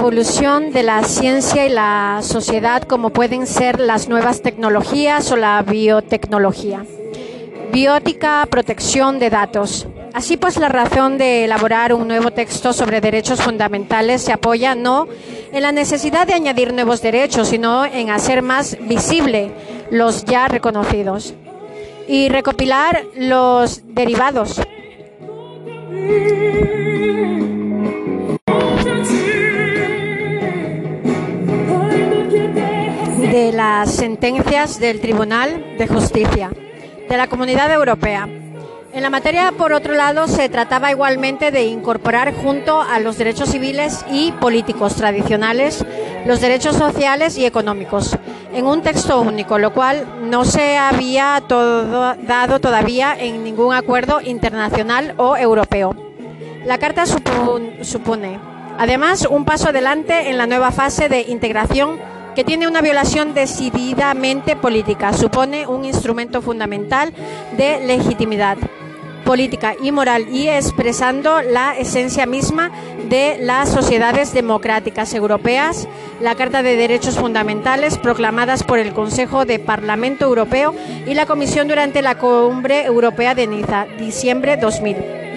evolución de la ciencia y la sociedad como pueden ser las nuevas tecnologías o la biotecnología. Biótica, protección de datos. Así pues, la razón de elaborar un nuevo texto sobre derechos fundamentales se apoya no en la necesidad de añadir nuevos derechos, sino en hacer más visible los ya reconocidos y recopilar los derivados las sentencias del Tribunal de Justicia de la Comunidad Europea. En la materia, por otro lado, se trataba igualmente de incorporar junto a los derechos civiles y políticos tradicionales los derechos sociales y económicos en un texto único, lo cual no se había dado todavía en ningún acuerdo internacional o europeo. La Carta supone, además, un paso adelante en la nueva fase de integración que tiene una violación decididamente política, supone un instrumento fundamental de legitimidad política y moral y expresando la esencia misma de las sociedades democráticas europeas, la Carta de Derechos Fundamentales proclamadas por el Consejo de Parlamento Europeo y la Comisión durante la Cumbre Europea de Niza, diciembre 2000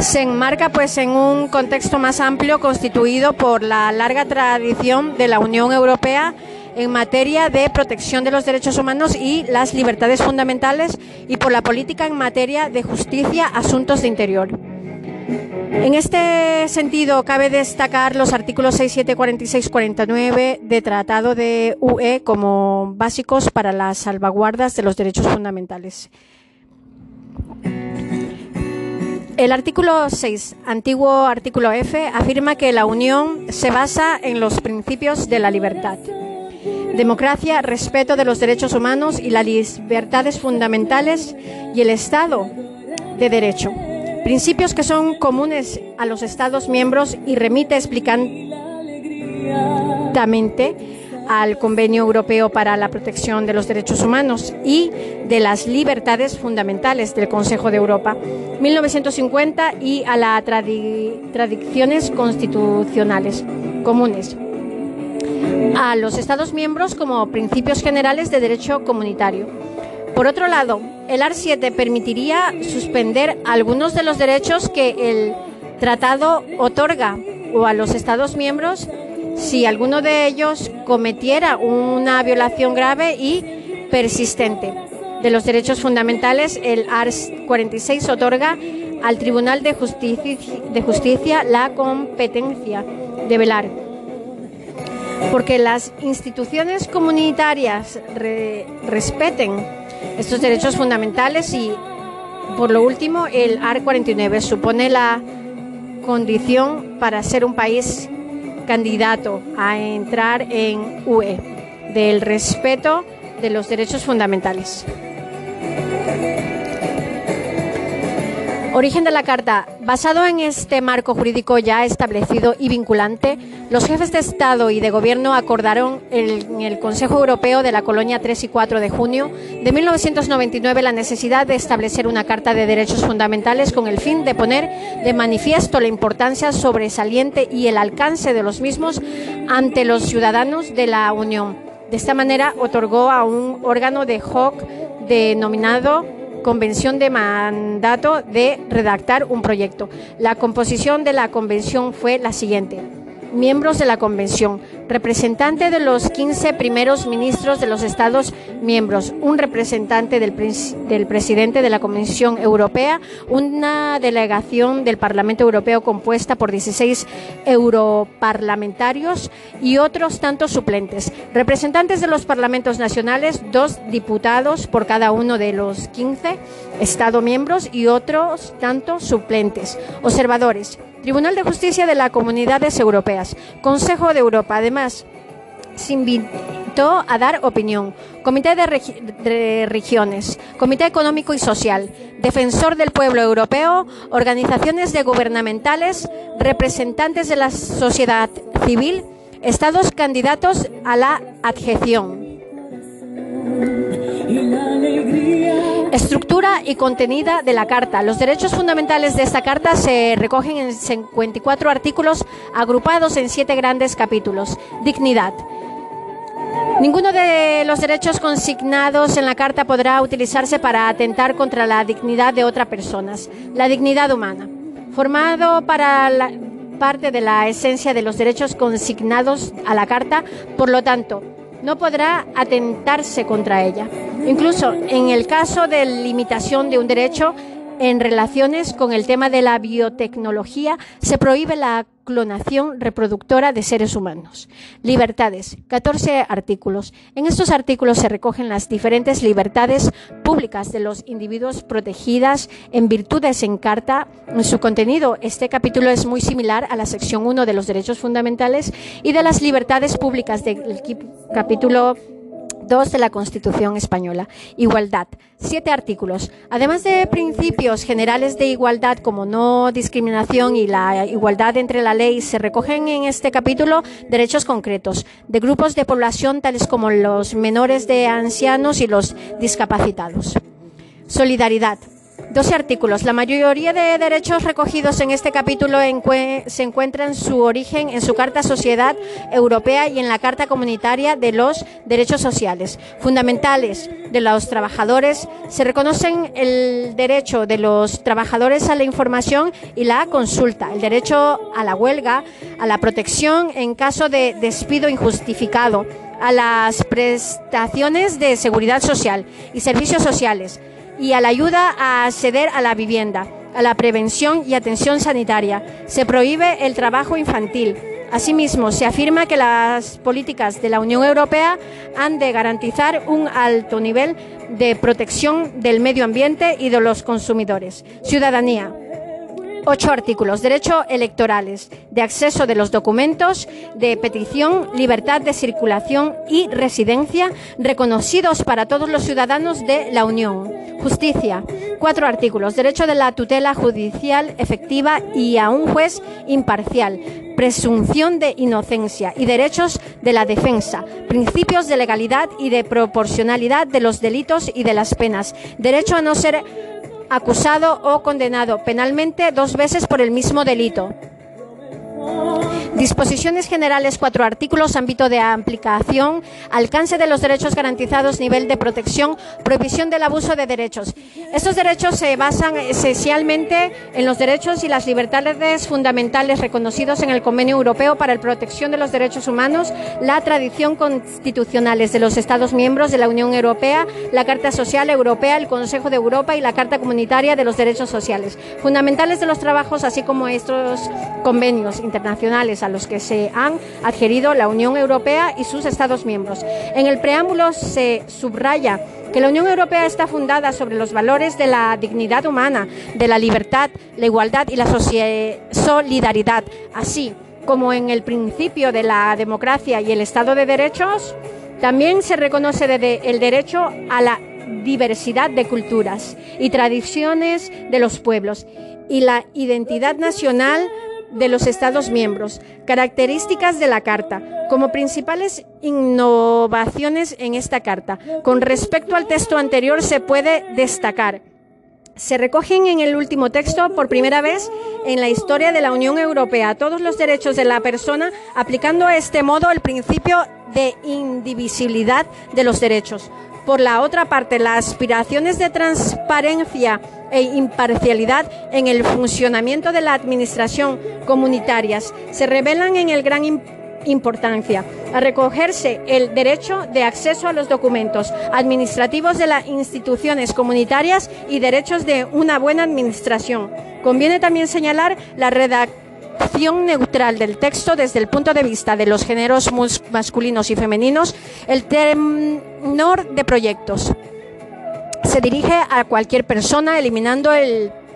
se enmarca pues en un contexto más amplio constituido por la larga tradición de la Unión Europea en materia de protección de los derechos humanos y las libertades fundamentales y por la política en materia de justicia, asuntos de interior. En este sentido, cabe destacar los artículos 6, 7, 46, 49 de Tratado de UE como básicos para las salvaguardas de los derechos fundamentales. El artículo 6, antiguo artículo F, afirma que la Unión se basa en los principios de la libertad democracia, respeto de los derechos humanos y las libertades fundamentales y el Estado de Derecho. Principios que son comunes a los Estados miembros y remite explicadamente al Convenio Europeo para la Protección de los Derechos Humanos y de las Libertades Fundamentales del Consejo de Europa, 1950, y a las tradiciones constitucionales comunes a los Estados miembros como principios generales de derecho comunitario. Por otro lado, el AR 7 permitiría suspender algunos de los derechos que el tratado otorga o a los Estados miembros si alguno de ellos cometiera una violación grave y persistente de los derechos fundamentales. El AR 46 otorga al Tribunal de Justicia, de Justicia la competencia de velar porque las instituciones comunitarias respeten estos derechos fundamentales y, por lo último, el AR 49 supone la condición para ser un país candidato a entrar en UE, del respeto de los derechos fundamentales. Origen de la Carta. Basado en este marco jurídico ya establecido y vinculante, los jefes de Estado y de Gobierno acordaron en el Consejo Europeo de la Colonia 3 y 4 de junio de 1999 la necesidad de establecer una Carta de Derechos Fundamentales con el fin de poner de manifiesto la importancia sobresaliente y el alcance de los mismos ante los ciudadanos de la Unión. De esta manera, otorgó a un órgano de hoc denominado convención de mandato de redactar un proyecto. La composición de la convención fue la siguiente. Miembros de la convención representante de los 15 primeros ministros de los Estados miembros, un representante del, del, presidente de la Comisión Europea, una delegación del Parlamento Europeo compuesta por 16 europarlamentarios y otros tantos suplentes, representantes de los parlamentos nacionales, dos diputados por cada uno de los 15 Estados miembros y otros tantos suplentes, observadores, Tribunal de Justicia de las Comunidades Europeas, Consejo de Europa. Además, se invitó a dar opinión. Comité de, Regiones, Comité Económico y Social, Defensor del Pueblo Europeo, organizaciones de gubernamentales, representantes de la sociedad civil, estados candidatos a la adjeción. Estructura y contenida de la Carta. Los derechos fundamentales de esta Carta se recogen en 54 artículos agrupados en siete grandes capítulos. Dignidad. Ninguno de los derechos consignados en la Carta podrá utilizarse para atentar contra la dignidad de otras personas. La dignidad humana. Formado para la parte de la esencia de los derechos consignados a la Carta, por lo tanto, no podrá atentarse contra ella. Incluso en el caso de limitación de un derecho en relaciones con el tema de la biotecnología, se prohíbe la clonación reproductora de seres humanos. Libertades, 14 artículos. En estos artículos se recogen las diferentes libertades públicas de los individuos protegidas en virtudes en carta. En su contenido, este capítulo es muy similar a la sección 1 de los derechos fundamentales y de las libertades públicas del capítulo 2 de la Constitución española. Igualdad. Siete artículos. Además de principios generales de igualdad como no discriminación y la igualdad entre la ley, se recogen en este capítulo derechos concretos de grupos de población tales como los menores de ancianos y los discapacitados. Solidaridad. 12 artículos. La mayoría de derechos recogidos en este capítulo se encuentran su origen en su Carta Sociedad Europea y en la Carta Comunitaria de los Derechos Sociales. Fundamentales de los trabajadores se reconocen el derecho de los trabajadores a la información y la consulta, el derecho a la huelga, a la protección en caso de despido injustificado, a las prestaciones de seguridad social y servicios sociales y a la ayuda a acceder a la vivienda, a la prevención y atención sanitaria. Se prohíbe el trabajo infantil. Asimismo, se afirma que las políticas de la Unión Europea han de garantizar un alto nivel de protección del medio ambiente y de los consumidores. Ciudadanía. Ocho artículos. Derecho electorales, de acceso de los documentos, de petición, libertad de circulación y residencia, reconocidos para todos los ciudadanos de la Unión. Justicia. Cuatro artículos. Derecho de la tutela judicial efectiva y a un juez imparcial. Presunción de inocencia y derechos de la defensa. Principios de legalidad y de proporcionalidad de los delitos y de las penas. Derecho a no ser acusado o condenado penalmente dos veces por el mismo delito. Disposiciones generales, cuatro artículos, ámbito de aplicación, alcance de los derechos garantizados, nivel de protección, prohibición del abuso de derechos. Estos derechos se basan esencialmente en los derechos y las libertades fundamentales reconocidos en el Convenio Europeo para la Protección de los Derechos Humanos, la tradición constitucionales de los Estados miembros de la Unión Europea, la Carta Social Europea, el Consejo de Europa y la Carta Comunitaria de los Derechos Sociales, fundamentales de los trabajos, así como estos convenios internacionales a los que se han adherido la Unión Europea y sus Estados miembros. En el preámbulo se subraya que la Unión Europea está fundada sobre los valores de la dignidad humana, de la libertad, la igualdad y la solidaridad, así como en el principio de la democracia y el Estado de Derechos, también se reconoce el derecho a la diversidad de culturas y tradiciones de los pueblos y la identidad nacional de los Estados miembros. Características de la Carta. Como principales innovaciones en esta Carta, con respecto al texto anterior se puede destacar. Se recogen en el último texto por primera vez en la historia de la Unión Europea todos los derechos de la persona, aplicando a este modo el principio de indivisibilidad de los derechos. Por la otra parte, las aspiraciones de transparencia e imparcialidad en el funcionamiento de la administración comunitarias se revelan en el gran importancia a recogerse el derecho de acceso a los documentos administrativos de las instituciones comunitarias y derechos de una buena administración. Conviene también señalar la redacción neutral del texto desde el punto de vista de los géneros masculinos y femeninos, el tenor de proyectos se dirige a cualquier persona eliminando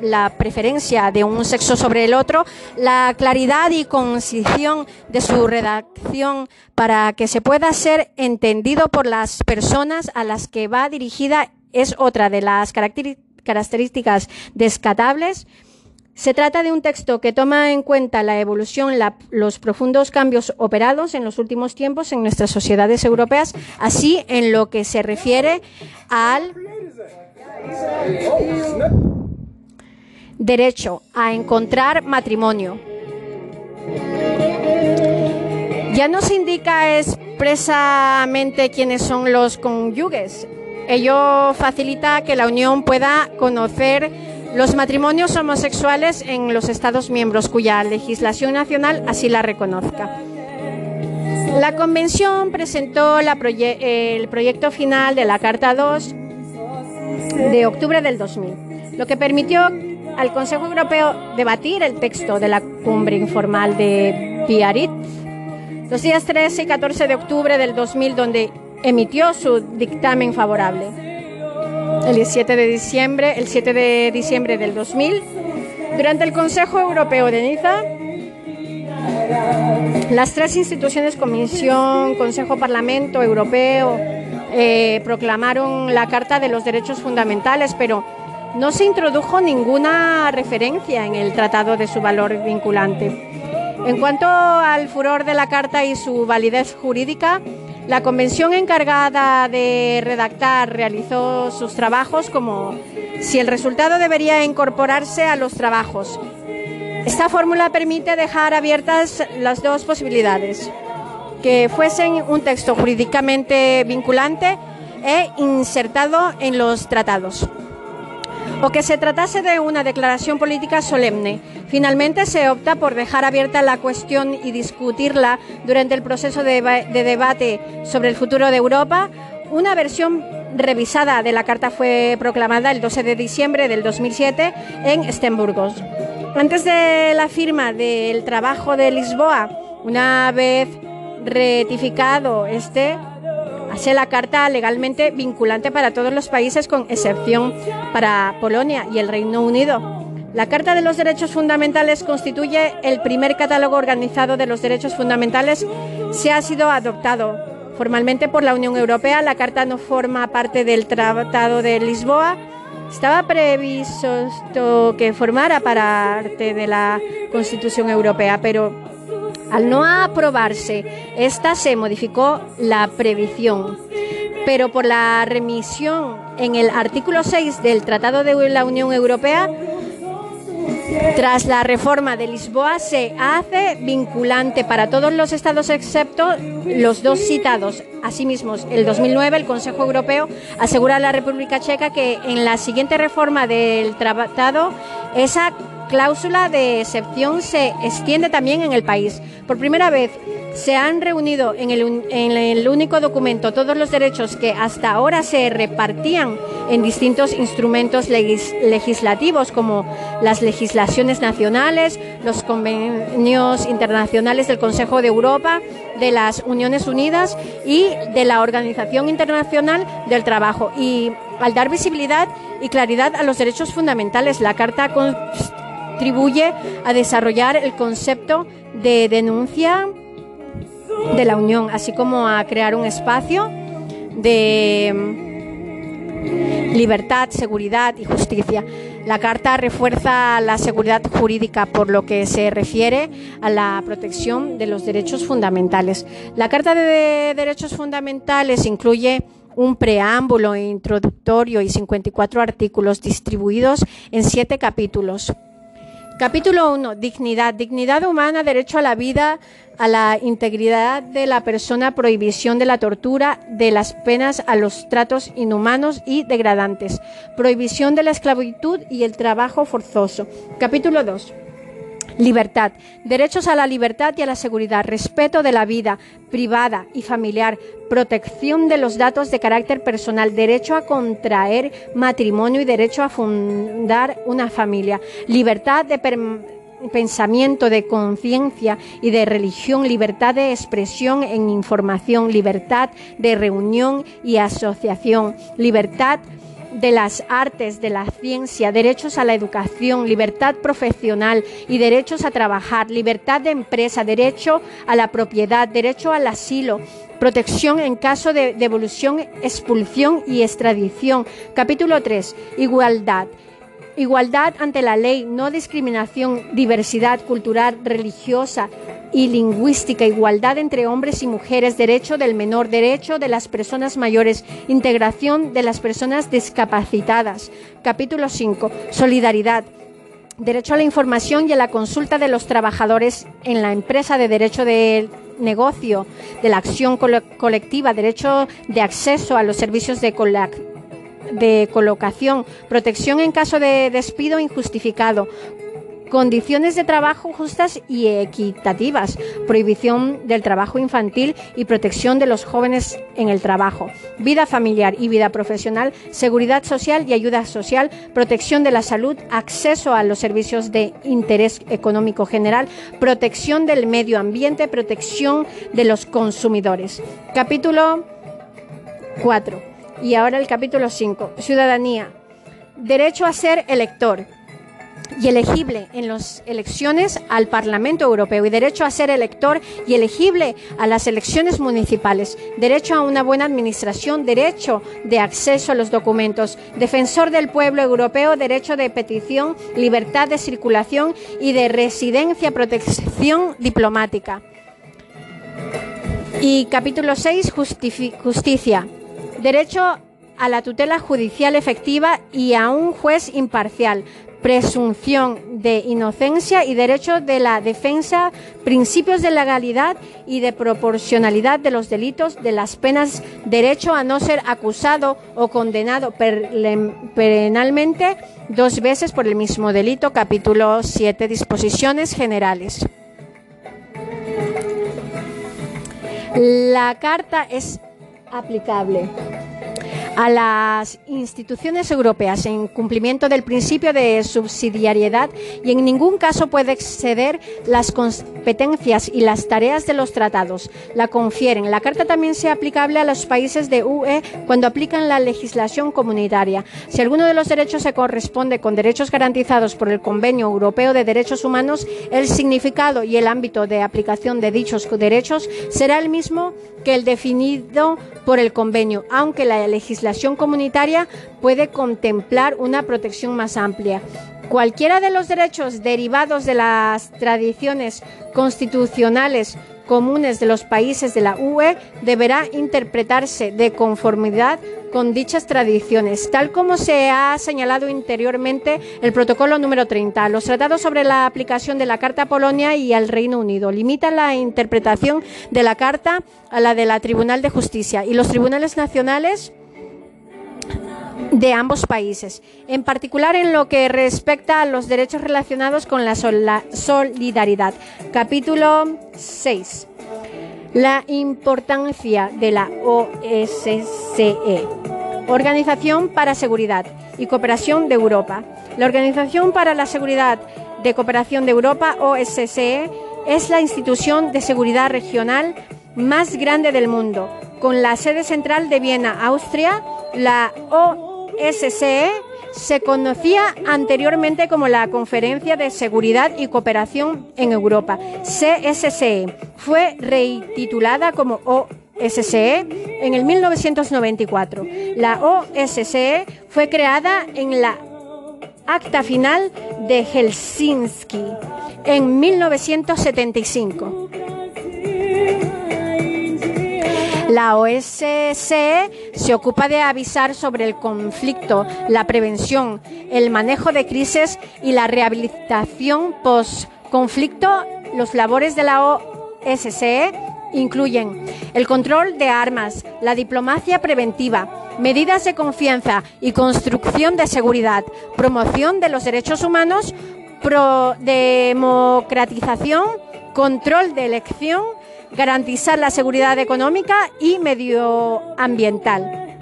la preferencia de un sexo sobre el otro, la claridad y concisión de su redacción para que se pueda ser entendido por las personas a las que va dirigida es otra de las características descatables se trata de un texto que toma en cuenta la evolución, los profundos cambios operados en los últimos tiempos en nuestras sociedades europeas, así en lo que se refiere al Derecho a encontrar matrimonio. Ya no se indica expresamente quiénes son los cónyuges. Ello facilita que la Unión pueda conocer los matrimonios homosexuales en los Estados miembros cuya legislación nacional así la reconozca. La Convención presentó el proyecto final de la Carta 2 de octubre del 2000, lo que permitió al Consejo Europeo debatir el texto de la cumbre informal de Biarritz los días 13 y 14 de octubre del 2000, donde emitió su dictamen favorable. El 7 de diciembre, el 7 de diciembre del 2000, durante el Consejo Europeo de Niza, las tres instituciones, Comisión, Consejo, Parlamento Europeo, eh, proclamaron la Carta de los Derechos Fundamentales, pero no se introdujo ninguna referencia en el tratado de su valor vinculante. En cuanto al furor de la Carta y su validez jurídica, la convención encargada de redactar realizó sus trabajos como si el resultado debería incorporarse a los trabajos. Esta fórmula permite dejar abiertas las dos posibilidades, que fuesen un texto jurídicamente vinculante e insertado en los tratados o que se tratase de una declaración política solemne. Finalmente se opta por dejar abierta la cuestión y discutirla durante el proceso de, debate sobre el futuro de Europa. Una versión revisada de la carta fue proclamada el 12 de diciembre del 2007 en Estemburgos. Antes de la firma del trabajo de Lisboa, una vez retificado este, la carta legalmente vinculante para todos los países con excepción para Polonia y el Reino Unido. La Carta de los Derechos Fundamentales constituye el primer catálogo organizado de los derechos fundamentales se ha sido adoptado formalmente por la Unión Europea. La Carta no forma parte del Tratado de Lisboa. Estaba previsto que formara parte de la Constitución Europea, pero al no aprobarse, esta se modificó la previsión, pero por la remisión en el artículo 6 del Tratado de la Unión Europea, tras la reforma de Lisboa se hace vinculante para todos los estados excepto los dos citados. Asimismo, el 2009 el Consejo Europeo asegura a la República Checa que en la siguiente reforma del tratado esa cláusula de excepción se extiende también en el país. Por primera vez se han reunido en el, único documento todos los derechos que hasta ahora se repartían en distintos instrumentos legislativos como las legislaciones nacionales, los convenios internacionales del Consejo de Europa, de las Uniones Unidas y de la Organización Internacional del Trabajo. Y al dar visibilidad y claridad a los derechos fundamentales, la Carta contribuye a desarrollar el concepto de denuncia de la Unión, así como a crear un espacio de mm, libertad, seguridad y justicia. La Carta refuerza la seguridad jurídica por lo que se refiere a la protección de los derechos fundamentales. La Carta de Derechos Fundamentales incluye un preámbulo introductorio y 54 artículos distribuidos en siete capítulos. Capítulo 1. Dignidad. Dignidad humana, derecho a la vida, a la integridad de la persona, prohibición de la tortura, de las penas a los tratos inhumanos y degradantes, prohibición de la esclavitud y el trabajo forzoso. Capítulo 2. Libertad. Derechos a la libertad y a la seguridad. Respeto de la vida privada y familiar. Protección de los datos de carácter personal. Derecho a contraer matrimonio y derecho a fundar una familia. Libertad de pensamiento, de conciencia y de religión, libertad de expresión en información, libertad de reunión y asociación, libertad de las artes, de la ciencia, derechos a la educación, libertad profesional y derechos a trabajar, libertad de empresa, derecho a la propiedad, derecho al asilo, protección en caso de devolución, expulsión y extradición. Capítulo 3. Igualdad. Igualdad ante la ley, no discriminación, diversidad cultural, religiosa, y lingüística, igualdad entre hombres y mujeres, derecho del menor, derecho de las personas mayores, integración de las personas discapacitadas. Capítulo 5. Solidaridad. Derecho a la información y a la consulta de los trabajadores en la empresa de derecho de negocio, de la acción colectiva, derecho de acceso a los servicios de, de colocación, protección en caso de despido injustificado, condiciones de trabajo justas y equitativas, prohibición del trabajo infantil y protección de los jóvenes en el trabajo, vida familiar y vida profesional, seguridad social y ayuda social, protección de la salud, acceso a los servicios de interés económico general, protección del medio ambiente, protección de los consumidores. Capítulo 4. Y ahora el capítulo 5. Ciudadanía. Derecho a ser elector y elegible en las elecciones al Parlamento Europeo y derecho a ser elector y elegible a las elecciones municipales, derecho a una buena administración, derecho de acceso a los documentos, defensor del pueblo europeo, derecho de petición, libertad de circulación y de residencia, protección diplomática. Y capítulo 6, justicia. Derecho a la tutela judicial efectiva y a un juez imparcial, presunción de inocencia y derecho de la defensa, principios de legalidad y de proporcionalidad de los delitos, de las penas, derecho a no ser acusado o condenado penalmente dos veces por el mismo delito, capítulo 7, disposiciones generales. La carta es aplicable a las instituciones europeas en cumplimiento del principio de subsidiariedad y en ningún caso puede exceder las competencias y las tareas de los tratados. La confieren. La Carta también sea aplicable a los países de UE cuando aplican la legislación comunitaria. Si alguno de los derechos se corresponde con derechos garantizados por el Convenio Europeo de Derechos Humanos, el significado y el ámbito de aplicación de dichos derechos será el mismo que el definido por el convenio, aunque la legislación comunitaria puede contemplar una protección más amplia. Cualquiera de los derechos derivados de las tradiciones constitucionales comunes de los países de la UE deberá interpretarse de conformidad con dichas tradiciones, tal como se ha señalado interiormente el protocolo número 30. Los tratados sobre la aplicación de la Carta a Polonia y al Reino Unido limitan la interpretación de la Carta a la de la Tribunal de Justicia y los tribunales nacionales de ambos países, en particular en lo que respecta a los derechos relacionados con la solidaridad. Capítulo 6. La importancia de la OSCE, Organización para Seguridad y Cooperación de Europa. La Organización para la Seguridad de Cooperación de Europa, OSCE, es la institución de seguridad regional más grande del mundo, con la sede central de Viena, Austria. La OSCE se conocía anteriormente como la Conferencia de Seguridad y Cooperación en Europa, CSCE. Fue retitulada como OSCE en el 1994. La OSCE fue creada en la acta final de Helsinki en 1975. La OSCE se ocupa de avisar sobre el conflicto, la prevención, el manejo de crisis y la rehabilitación post-conflicto. Los labores de la OSCE incluyen el control de armas, la diplomacia preventiva, medidas de confianza y construcción de seguridad, promoción de los derechos humanos, pro democratización, control de elección, garantizar la seguridad económica y medioambiental.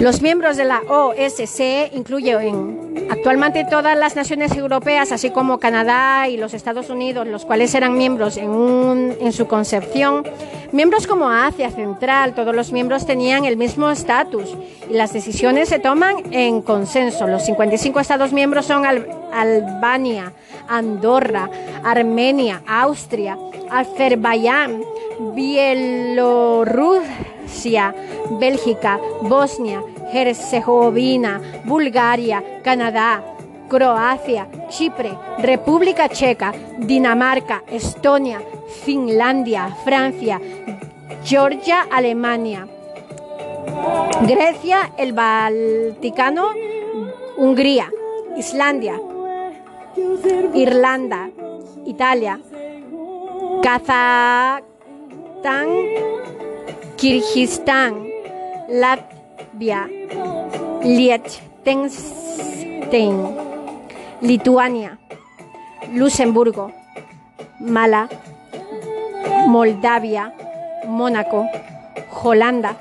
Los miembros de la OSCE incluyen actualmente todas las naciones europeas, así como Canadá y los Estados Unidos, los cuales eran miembros en, un, en su concepción. Miembros como Asia Central, todos los miembros tenían el mismo estatus y las decisiones se toman en consenso. Los 55 Estados miembros son Albania, Andorra, Armenia, Austria, Azerbaiyán, Bielorrusia, Bélgica, Bosnia, Herzegovina, Bulgaria, Canadá, Croacia, Chipre, República Checa, Dinamarca, Estonia, Finlandia, Francia, Georgia, Alemania, Grecia, el Balticano, Hungría, Islandia, Irlanda, Italia, Kazajstán, Kirguistán, Latvia, Liechtenstein, Lituania, Luxemburgo, Mala, Moldavia, Mónaco, Holanda,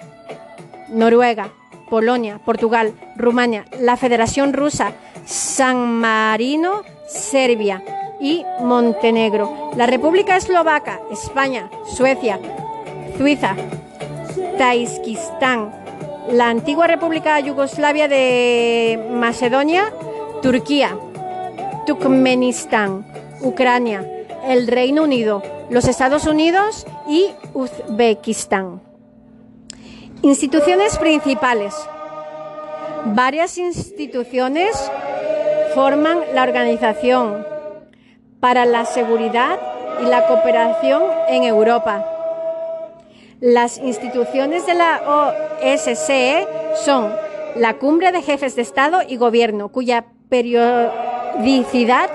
Noruega, Polonia, Portugal, Rumania, la Federación Rusa, San Marino, Serbia y Montenegro, la República Eslovaca, España, Suecia, Suiza, Taiskistán, la antigua República Yugoslavia de Macedonia, Turquía, Turkmenistán, Ucrania, el Reino Unido, los Estados Unidos y Uzbekistán. Instituciones principales. Varias instituciones forman la Organización para la Seguridad y la Cooperación en Europa. Las instituciones de la OSCE son la Cumbre de Jefes de Estado y Gobierno, cuya periodicidad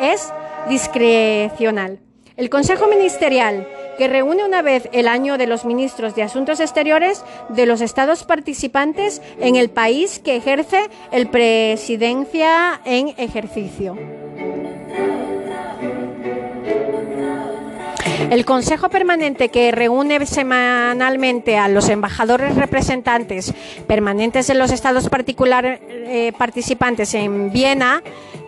es discrecional. El Consejo Ministerial, que reúne una vez el año de los ministros de Asuntos Exteriores de los estados participantes en el país que ejerce el presidencia en ejercicio. El Consejo Permanente que reúne semanalmente a los embajadores representantes permanentes de los estados particulares eh, participantes en Viena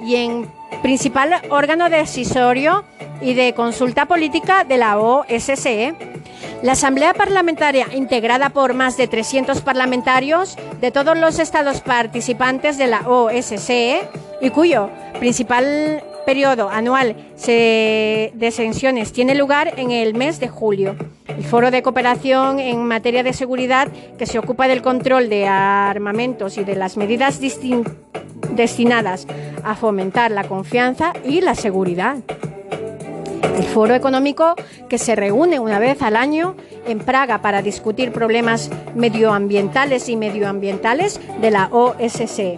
y en principal órgano decisorio y de consulta política de la OSCE. La Asamblea Parlamentaria, integrada por más de 300 parlamentarios de todos los estados participantes de la OSCE y cuyo principal periodo anual de sesiones tiene lugar en el mes de julio. El Foro de Cooperación en materia de seguridad, que se ocupa del control de armamentos y de las medidas destinadas a fomentar la confianza y la seguridad. El Foro Económico, que se reúne una vez al año en Praga para discutir problemas medioambientales y medioambientales de la OSCE.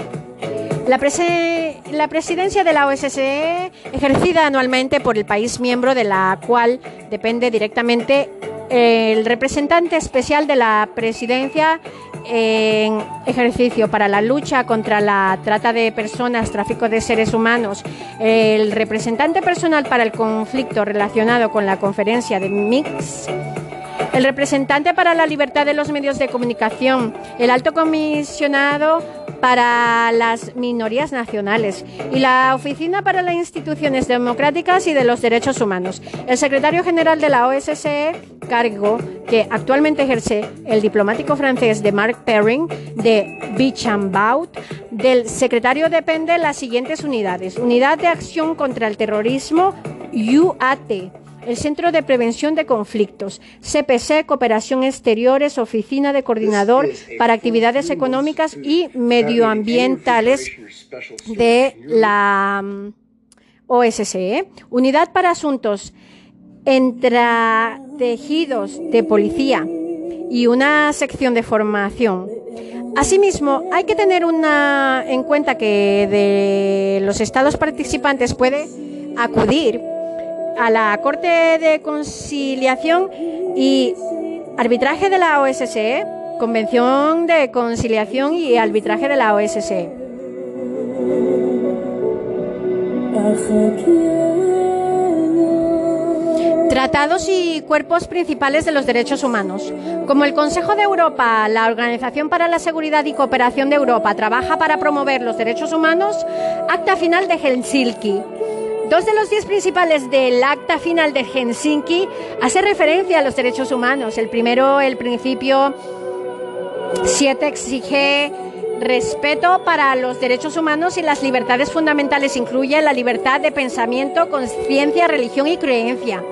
La, presidencia de la OSCE, ejercida anualmente por el país miembro de la cual depende directamente el representante especial de la presidencia en ejercicio para la lucha contra la trata de personas, tráfico de seres humanos, el representante personal para el conflicto relacionado con la conferencia de Mix, el representante para la libertad de los medios de comunicación, el alto comisionado para las minorías nacionales y la Oficina para las Instituciones Democráticas y de los Derechos Humanos. El secretario general de la OSCE, cargo que actualmente ejerce el diplomático francés de Marc Perrin de Bichambaut, del secretario depende las siguientes unidades. Unidad de Acción contra el Terrorismo, UAT el Centro de Prevención de Conflictos, CPC, Cooperación Exteriores, Oficina de Coordinador para Actividades Económicas y Medioambientales de la mm, OSCE, Unidad para Asuntos Tejidos de Policía y una sección de formación. Asimismo, hay que tener una, en cuenta que de los estados participantes puede acudir a la Corte de Conciliación y Arbitraje de la OSCE, Convención de Conciliación y Arbitraje de la OSCE. Tratados y cuerpos principales de los derechos humanos. Como el Consejo de Europa, la Organización para la Seguridad y Cooperación de Europa trabaja para promover los derechos humanos, Acta Final de Helsinki. Dos de los diez principales del acta final de Helsinki hace referencia a los derechos humanos. El primero, el principio 7, exige respeto para los derechos humanos y las libertades fundamentales. Incluye la libertad de pensamiento, conciencia, religión y creencia.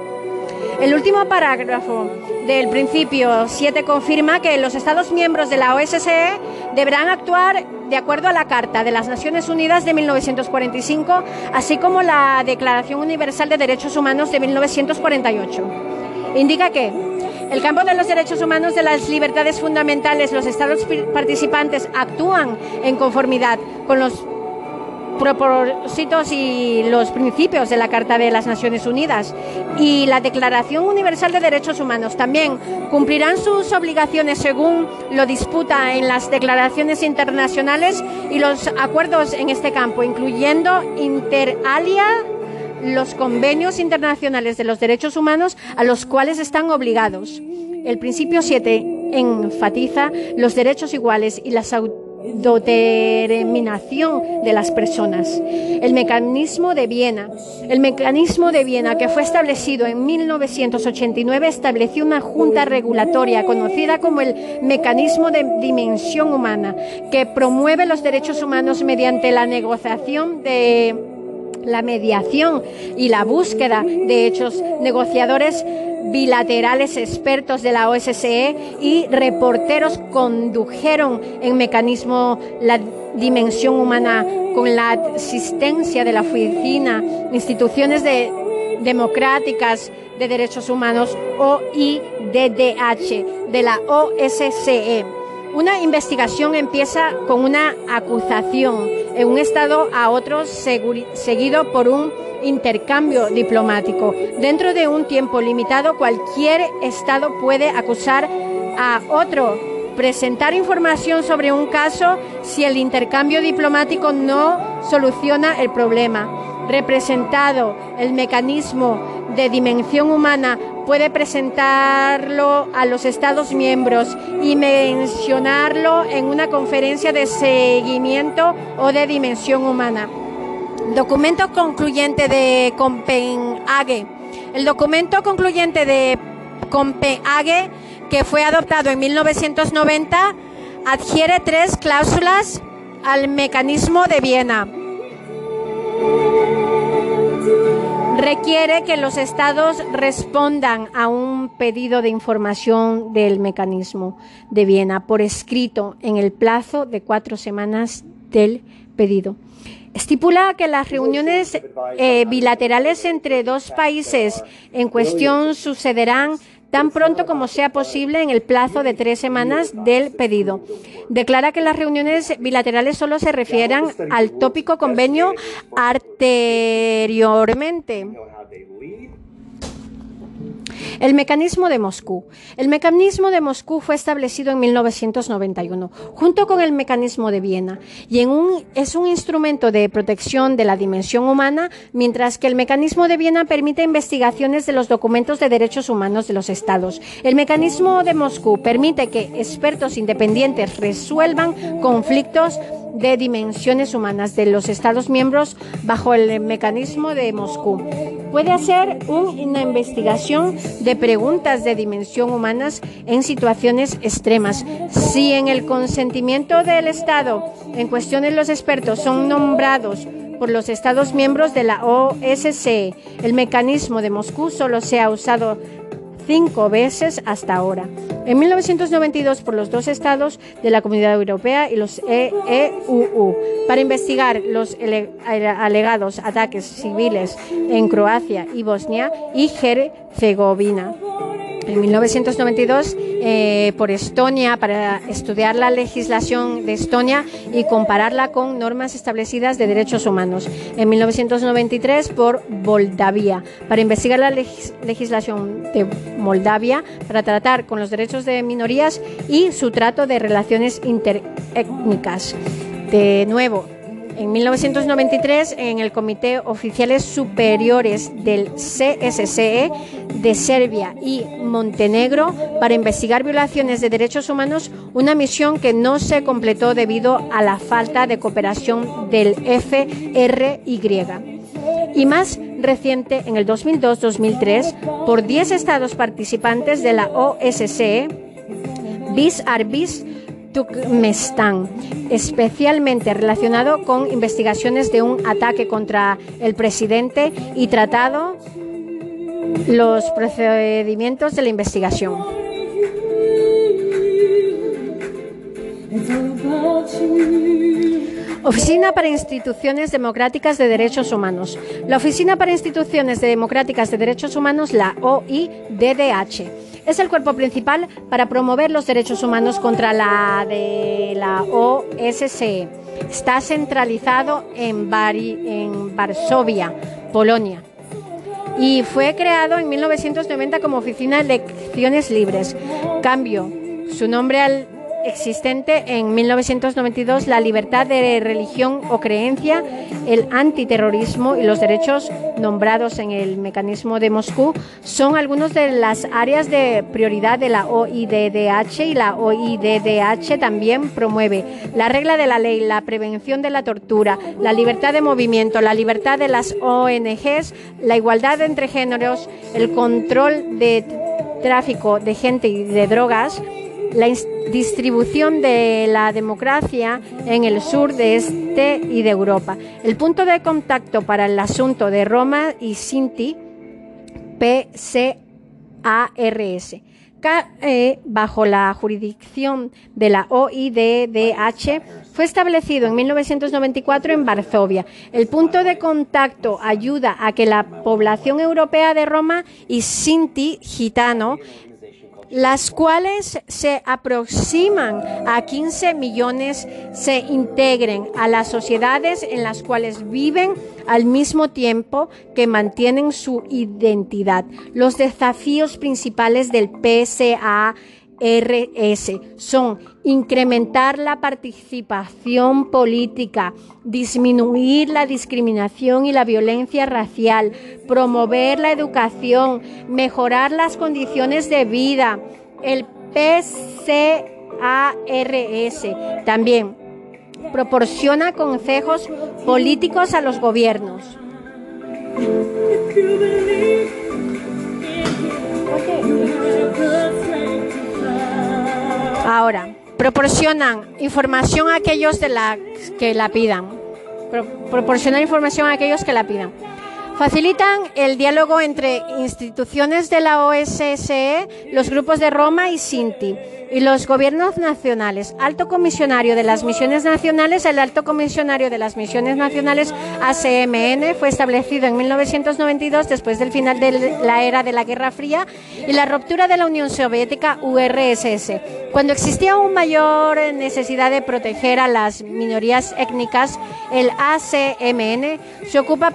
El último parágrafo del principio 7 confirma que los Estados miembros de la OSCE deberán actuar de acuerdo a la Carta de las Naciones Unidas de 1945, así como la Declaración Universal de Derechos Humanos de 1948. Indica que el campo de los derechos humanos de las libertades fundamentales, los estados participantes actúan en conformidad con los propósitos y los principios de la Carta de las Naciones Unidas y la Declaración Universal de Derechos Humanos. También cumplirán sus obligaciones según lo disputa en las declaraciones internacionales y los acuerdos en este campo, incluyendo inter alia los convenios internacionales de los derechos humanos a los cuales están obligados. El principio 7 enfatiza los derechos iguales y las determinación de las personas. El mecanismo de Viena. El mecanismo de Viena, que fue establecido en 1989, estableció una junta regulatoria conocida como el mecanismo de dimensión humana, que promueve los derechos humanos mediante la negociación de la mediación y la búsqueda de hechos negociadores bilaterales expertos de la OSCE y reporteros condujeron en mecanismo la dimensión humana con la asistencia de la oficina, instituciones de, democráticas de derechos humanos OIDDH de la OSCE. Una investigación empieza con una acusación en un estado a otro seguido por un intercambio diplomático. Dentro de un tiempo limitado, cualquier Estado puede acusar a otro, presentar información sobre un caso si el intercambio diplomático no soluciona el problema. Representado el mecanismo de dimensión humana puede presentarlo a los Estados miembros y mencionarlo en una conferencia de seguimiento o de dimensión humana. Documento concluyente de Copenhague. El documento concluyente de Copenhague, que fue adoptado en 1990, adquiere tres cláusulas al mecanismo de Viena. Requiere que los estados respondan a un pedido de información del mecanismo de Viena por escrito en el plazo de cuatro semanas del pedido. Estipula que las reuniones eh, bilaterales entre dos países en cuestión sucederán tan pronto como sea posible en el plazo de tres semanas del pedido. Declara que las reuniones bilaterales solo se refieran al tópico convenio anteriormente. El mecanismo de Moscú. El mecanismo de Moscú fue establecido en 1991, junto con el mecanismo de Viena, y es un instrumento de protección de la dimensión humana, mientras que el mecanismo de Viena permite investigaciones de los documentos de derechos humanos de los estados. El mecanismo de Moscú permite que expertos independientes resuelvan conflictos de dimensiones humanas de los Estados miembros bajo el mecanismo de Moscú. Puede hacer una investigación de preguntas de dimensión humanas en situaciones extremas. Si en el consentimiento del Estado en cuestiones los expertos son nombrados por los Estados miembros de la OSCE, el mecanismo de Moscú solo se ha usado cinco veces hasta ahora. En 1992 por los dos estados de la Comunidad Europea y los EEUU para investigar los alegados ataques civiles en Croacia y Bosnia y Herzegovina en 1992 eh, por Estonia para estudiar la legislación de Estonia y compararla con normas establecidas de derechos humanos. En 1993 por Moldavia para investigar la legislación de Moldavia para tratar con los derechos de minorías y su trato de relaciones interétnicas. De nuevo, en 1993, en el Comité Oficiales Superiores del CSCE de Serbia y Montenegro para investigar violaciones de derechos humanos, una misión que no se completó debido a la falta de cooperación del FRY. Y más reciente, en el 2002-2003, por 10 estados participantes de la OSCE, bis arbis Turkmenistán, especialmente relacionado con investigaciones de un ataque contra el presidente y tratado los procedimientos de la investigación. Oficina para Instituciones Democráticas de Derechos Humanos. La Oficina para Instituciones Democráticas de Derechos Humanos, la OIDDH, es el cuerpo principal para promover los derechos humanos contra la de la OSCE. Está centralizado en, en Varsovia, Polonia y fue creado en 1990 como Oficina de Elecciones Libres. Cambio su nombre al existente en 1992 la libertad de religión o creencia, el antiterrorismo y los derechos nombrados en el mecanismo de Moscú son algunas de las áreas de prioridad de la OIDDH y la OIDDH también promueve la regla de la ley, la prevención de la tortura, la libertad de movimiento, la libertad de las ONGs, la igualdad entre géneros, el control de tráfico de gente y de drogas, la distribución de la democracia en el sur de este y de Europa. El punto de contacto para el asunto de Roma y Sinti, PCARS, eh, bajo la jurisdicción de la OIDDH, fue establecido en 1994 en Varsovia. El punto de contacto ayuda a que la población europea de Roma y Sinti gitano las cuales se aproximan a 15 millones, se integren a las sociedades en las cuales viven al mismo tiempo que mantienen su identidad. Los desafíos principales del PCA RS son incrementar la participación política, disminuir la discriminación y la violencia racial, promover la educación, mejorar las condiciones de vida. El PCARS también proporciona consejos políticos a los gobiernos. Ahora, proporcionan información a aquellos de la que la pidan. proporcionan información a aquellos que la pidan. Facilitan el diálogo entre instituciones de la OSCE, los grupos de Roma y Sinti y los gobiernos nacionales. Alto comisionario de las misiones nacionales, el alto comisionario de las misiones nacionales ACMN fue establecido en 1992 después del final de la era de la Guerra Fría y la ruptura de la Unión Soviética URSS. Cuando existía una mayor necesidad de proteger a las minorías étnicas, el ACMN se ocupa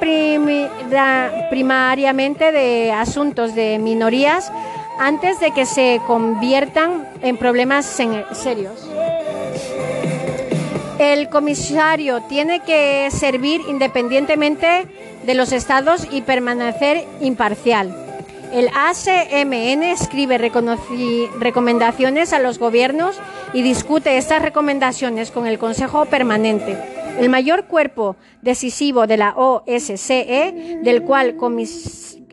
primariamente de asuntos de minorías antes de que se conviertan en problemas serios. El comisario tiene que servir independientemente de los estados y permanecer imparcial. El ACMN escribe recomendaciones a los gobiernos y discute estas recomendaciones con el Consejo Permanente, el mayor cuerpo decisivo de la OSCE, del cual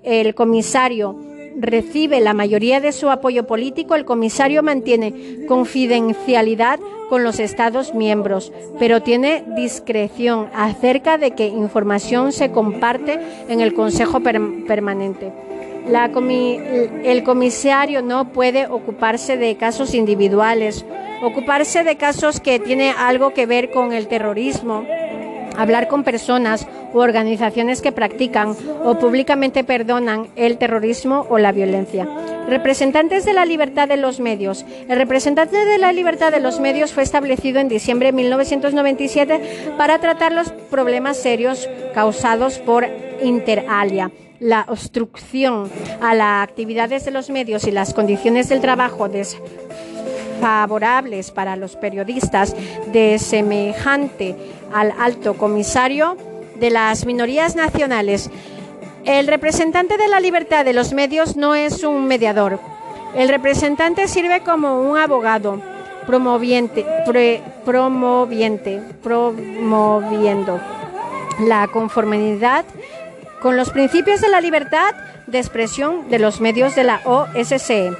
el comisario recibe la mayoría de su apoyo político, el comisario mantiene confidencialidad con los Estados miembros, pero tiene discreción acerca de qué información se comparte en el Consejo Permanente. El comisario no puede ocuparse de casos individuales, ocuparse de casos que tienen algo que ver con el terrorismo, hablar con personas u organizaciones que practican o públicamente perdonan el terrorismo o la violencia. Representantes de la libertad de los medios. El representante de la libertad de los medios fue establecido en diciembre de 1997 para tratar los problemas serios causados por interalia la obstrucción a las actividades de los medios y las condiciones del trabajo desfavorables para los periodistas de semejante al alto comisario de las minorías nacionales. El representante de la libertad de los medios no es un mediador. El representante sirve como un abogado promoviente, promoviendo la conformidad con los principios de la libertad de expresión de los medios de la OSCE.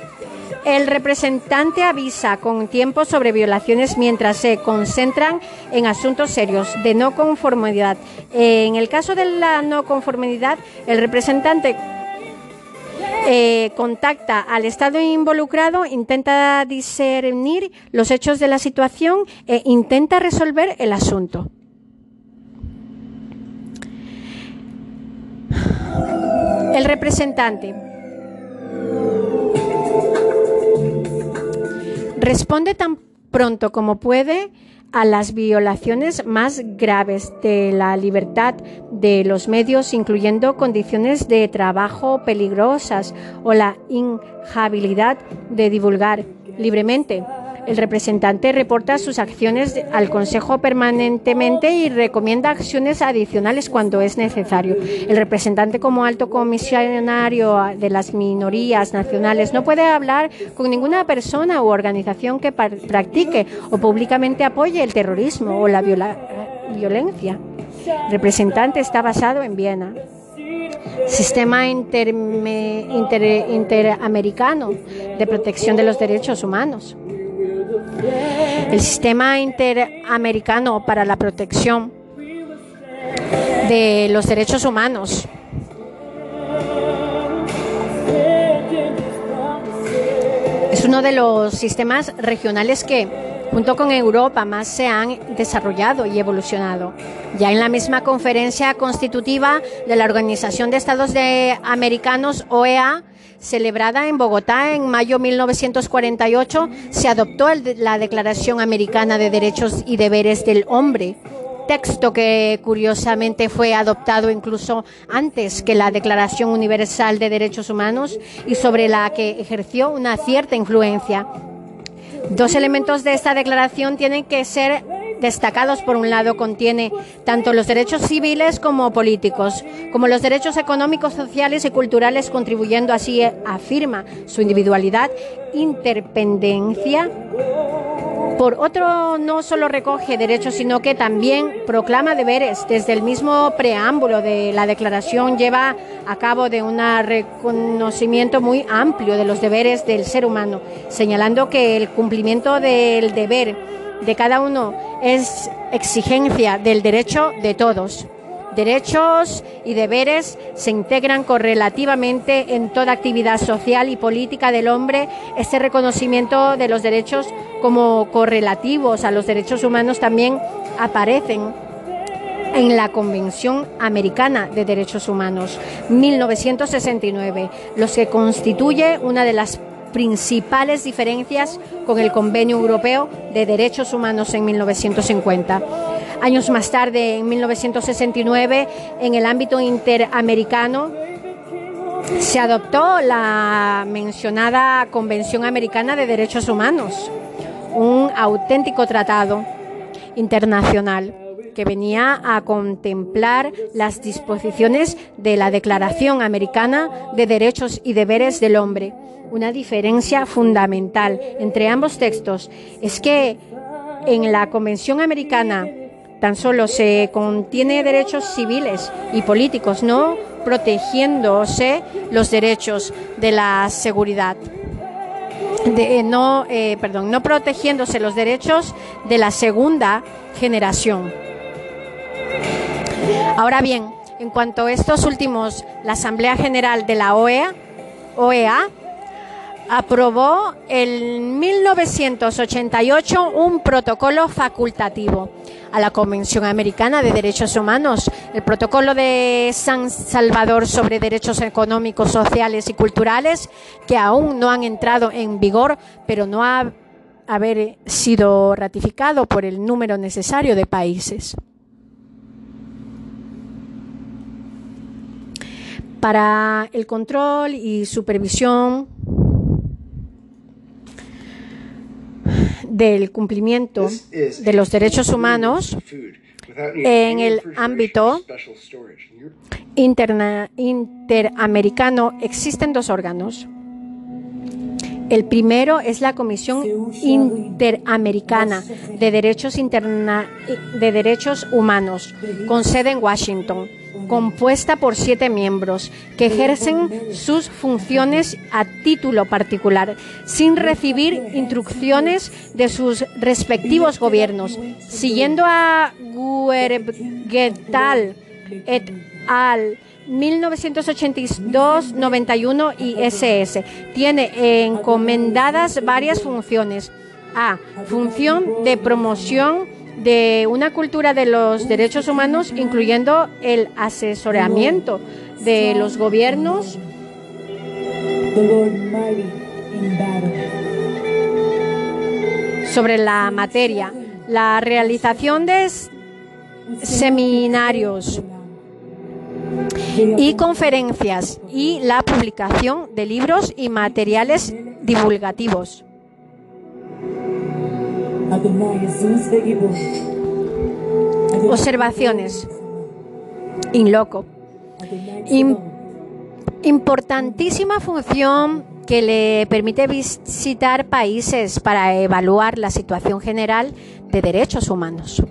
El representante avisa con tiempo sobre violaciones mientras se concentran en asuntos serios de no conformidad. En el caso de la no conformidad, el representante eh, contacta al Estado involucrado, intenta discernir los hechos de la situación e intenta resolver el asunto. El representante. Responde tan pronto como puede a las violaciones más graves de la libertad de los medios, incluyendo condiciones de trabajo peligrosas o la inhabilidad de divulgar libremente el representante reporta sus acciones al Consejo permanentemente y recomienda acciones adicionales cuando es necesario. El representante como alto comisionario de las minorías nacionales no puede hablar con ninguna persona u organización que practique o públicamente apoye el terrorismo o la violencia. El representante está basado en Viena sistema interamericano de protección de los derechos humanos el sistema interamericano para la protección de los derechos humanos. Es uno de los sistemas regionales que, junto con Europa, más se han desarrollado y evolucionado. Ya en la misma conferencia constitutiva de la Organización de Estados Americanos, OEA, celebrada en Bogotá en mayo de 1948, se adoptó la Declaración Americana de Derechos y Deberes del Hombre, texto que curiosamente fue adoptado incluso antes que la Declaración Universal de Derechos Humanos y sobre la que ejerció una cierta influencia. Dos elementos de esta declaración tienen que ser destacados. Por un lado, contiene tanto los derechos civiles como políticos, como los derechos económicos, sociales y culturales, contribuyendo así, afirma su individualidad, interpendencia. Por otro, no solo recoge derechos, sino que también proclama deberes. Desde el mismo preámbulo de la declaración lleva a cabo de un reconocimiento muy amplio de los deberes del ser humano, señalando que el cumplimiento del deber de cada uno es exigencia del derecho de todos. Derechos y deberes se integran correlativamente en toda actividad social y política del hombre. Este reconocimiento de los derechos como correlativos a los derechos humanos también aparecen en la Convención Americana de Derechos Humanos 1969, los que constituye una de las principales diferencias con el Convenio Europeo de Derechos Humanos en 1950. Años más tarde, en 1969, en el ámbito interamericano, se adoptó la mencionada Convención Americana de Derechos Humanos, un auténtico tratado internacional que venía a contemplar las disposiciones de la Declaración Americana de Derechos y Deberes del Hombre. Una diferencia fundamental entre ambos textos es que en la Convención Americana tan solo se contiene derechos civiles y políticos, no protegiéndose los derechos de la seguridad. De, no, eh, perdón, no protegiéndose los derechos de la segunda generación. Ahora bien, en cuanto a estos últimos, la Asamblea General de la OEA, OEA aprobó en 1988 un protocolo facultativo a la Convención Americana de Derechos Humanos, el protocolo de San Salvador sobre derechos económicos, sociales y culturales, que aún no han entrado en vigor, pero no ha haber sido ratificado por el número necesario de países. para el control y supervisión del cumplimiento de los derechos humanos en el ámbito interamericano existen dos órganos. El primero es la Comisión Interamericana de Derechos, de Derechos Humanos, con sede en Washington compuesta por siete miembros que ejercen sus funciones a título particular, sin recibir instrucciones de sus respectivos gobiernos, siguiendo a Guergetal et al 1982-91 y SS. Tiene encomendadas varias funciones. A. Función de promoción de una cultura de los derechos humanos, incluyendo el asesoramiento de los gobiernos sobre la materia, la realización de seminarios y conferencias y la publicación de libros y materiales divulgativos. Observaciones. In loco. importantísima función que le permite visitar países para evaluar la situación general de derechos humanos.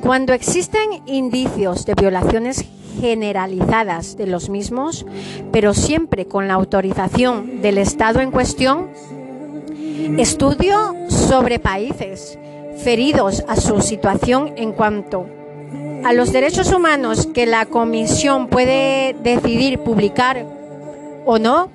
Cuando existen indicios de violaciones generalizadas de los mismos, pero siempre con la autorización del Estado en cuestión, estudio sobre países feridos a su situación en cuanto a los derechos humanos que la Comisión puede decidir publicar o no,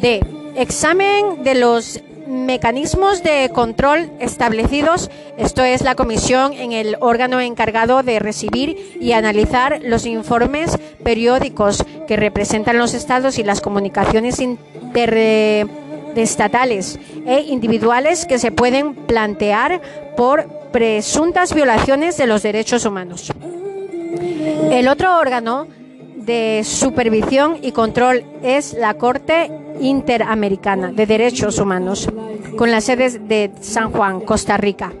de examen de los mecanismos de control establecidos, esto es la comisión en el órgano encargado de recibir y analizar los informes periódicos que representan los estados y las comunicaciones interestatales e individuales que se pueden plantear por presuntas violaciones de los derechos humanos. El otro órgano de supervisión y control es la Corte Interamericana de Derechos Humanos, con la sede de San Juan, Costa Rica.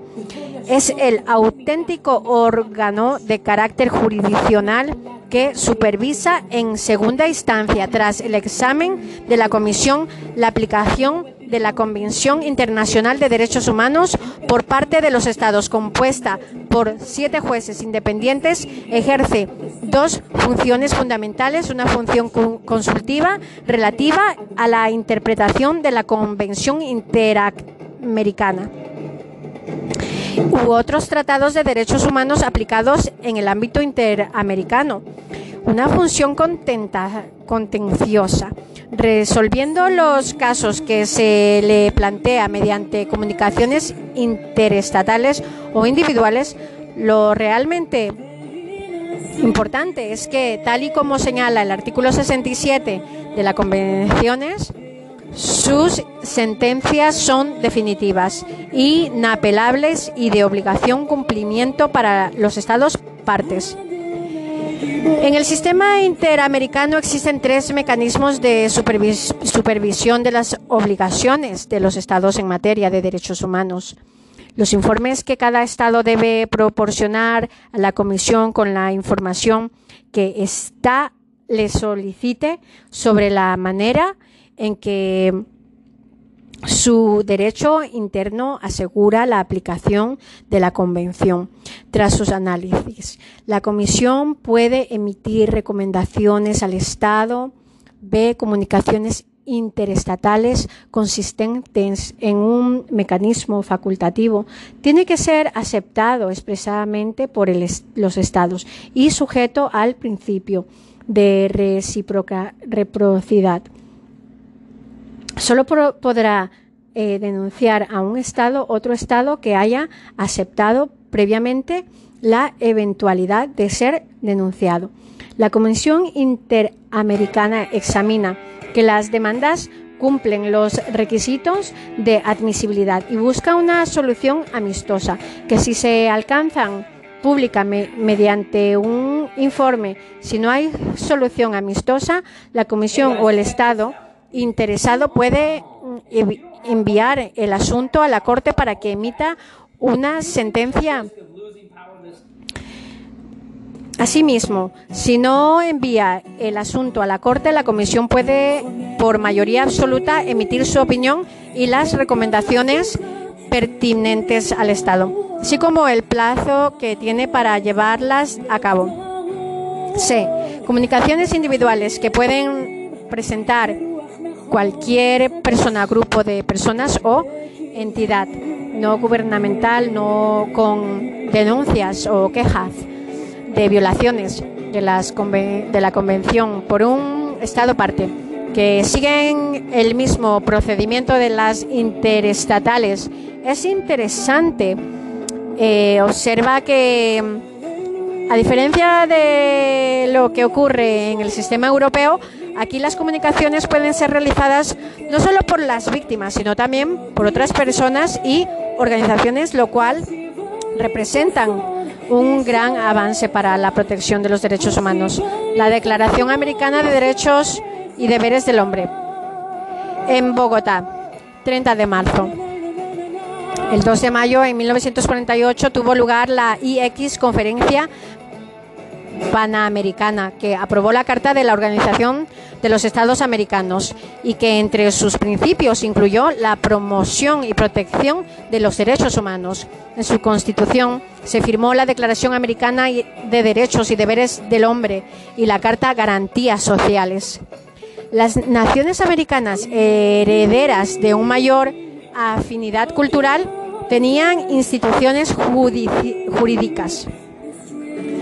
Es el auténtico órgano de carácter jurisdiccional que supervisa en segunda instancia, tras el examen de la Comisión, la aplicación de la Convención Internacional de Derechos Humanos por parte de los Estados, compuesta por siete jueces independientes, ejerce dos funciones fundamentales, una función consultiva relativa a la interpretación de la Convención Interamericana u otros tratados de derechos humanos aplicados en el ámbito interamericano. Una función contenciosa resolviendo los casos que se le plantea mediante comunicaciones interestatales o individuales, lo realmente importante es que, tal y como señala el artículo 67 de la Convenciones, sus sentencias son definitivas, inapelables y de obligación cumplimiento para los Estados partes. En el sistema interamericano existen tres mecanismos de supervisión de las obligaciones de los estados en materia de derechos humanos. Los informes que cada estado debe proporcionar a la Comisión con la información que ésta le solicite sobre la manera en que su derecho interno asegura la aplicación de la Convención. Tras sus análisis, la Comisión puede emitir recomendaciones al Estado, B. Comunicaciones interestatales consistentes en un mecanismo facultativo tiene que ser aceptado expresamente por los estados y sujeto al principio de reciprocidad solo podrá eh, denunciar a un Estado otro Estado que haya aceptado previamente la eventualidad de ser denunciado. La Comisión Interamericana examina que las demandas cumplen los requisitos de admisibilidad y busca una solución amistosa, que si se alcanzan públicamente mediante un informe, si no hay solución amistosa, la Comisión o el Estado interesado puede mm, enviar el asunto a la Corte para que emita una sentencia. Asimismo, si no envía el asunto a la Corte, la Comisión puede, por mayoría absoluta, emitir su opinión y las recomendaciones pertinentes al Estado, así como el plazo que tiene para llevarlas a cabo. C. Comunicaciones individuales que pueden presentar cualquier persona, grupo de personas o entidad no gubernamental, no con denuncias o quejas de violaciones de, las, de la Convención por un Estado parte que siguen el mismo procedimiento de las interestatales. Es interesante eh, observa que, a diferencia de lo que ocurre en el sistema europeo, aquí las comunicaciones pueden ser realizadas no solo por las víctimas, sino también por otras personas y organizaciones, lo cual representan un gran avance para la protección de los derechos humanos. La Declaración Americana de Derechos y Deberes del Hombre. En Bogotá, 30 de marzo. El 2 de mayo de 1948 tuvo lugar la IX Conferencia Panamericana, que aprobó la Carta de la Organización de los Estados Americanos y que entre sus principios incluyó la promoción y protección de los derechos humanos. En su constitución se firmó la Declaración Americana de Derechos y Deberes del Hombre y la Carta Garantías Sociales. Las naciones americanas herederas de un mayor afinidad cultural tenían instituciones jurídicas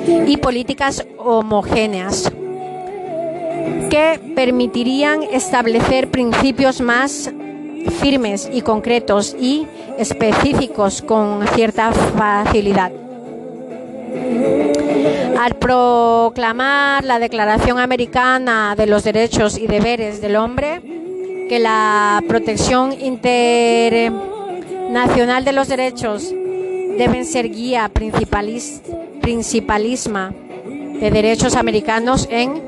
y políticas homogéneas que permitirían establecer principios más firmes y concretos y específicos con cierta facilidad. Al proclamar la Declaración Americana de los Derechos y Deberes del Hombre, que la protección internacional de los derechos deben ser guía principalisma de derechos americanos en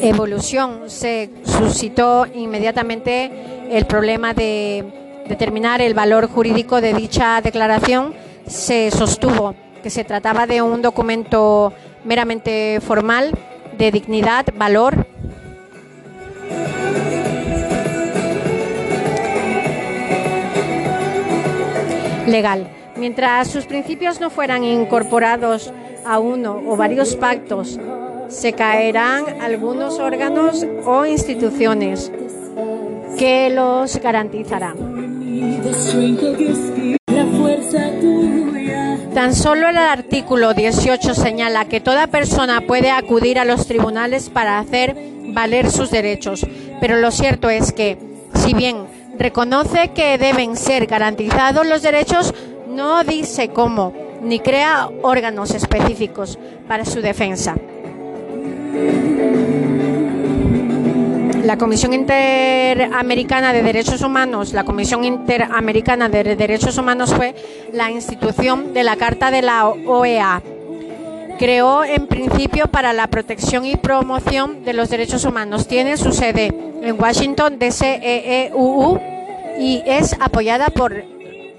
evolución. Se suscitó inmediatamente el problema de determinar el valor jurídico de dicha declaración. Se sostuvo que se trataba de un documento meramente formal de dignidad, valor legal. Mientras sus principios no fueran incorporados a uno o varios pactos, se caerán algunos órganos o instituciones que los garantizarán. Tan solo el artículo 18 señala que toda persona puede acudir a los tribunales para hacer valer sus derechos, pero lo cierto es que, si bien reconoce que deben ser garantizados los derechos, no dice cómo, ni crea órganos específicos para su defensa. La Comisión Interamericana de Derechos Humanos, la Comisión Interamericana de Derechos Humanos fue la institución de la Carta de la OEA. Creó en principio para la protección y promoción de los derechos humanos. Tiene su sede en Washington, DCEEUU, y es apoyada por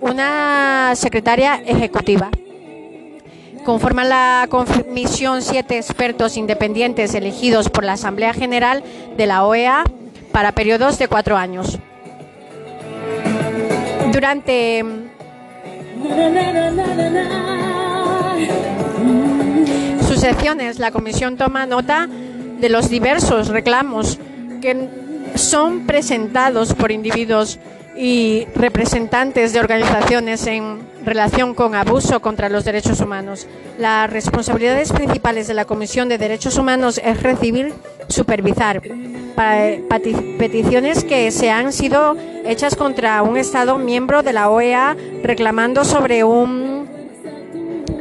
una secretaria ejecutiva. Conforman la comisión siete expertos independientes elegidos por la Asamblea General de la OEA para periodos de cuatro años. Durante sus sesiones, la comisión toma nota de los diversos reclamos que son presentados por individuos y representantes de organizaciones en relación con abuso contra los derechos humanos. Las responsabilidades principales de la Comisión de Derechos Humanos es recibir, supervisar peticiones que se han sido hechas contra un Estado miembro de la OEA reclamando sobre un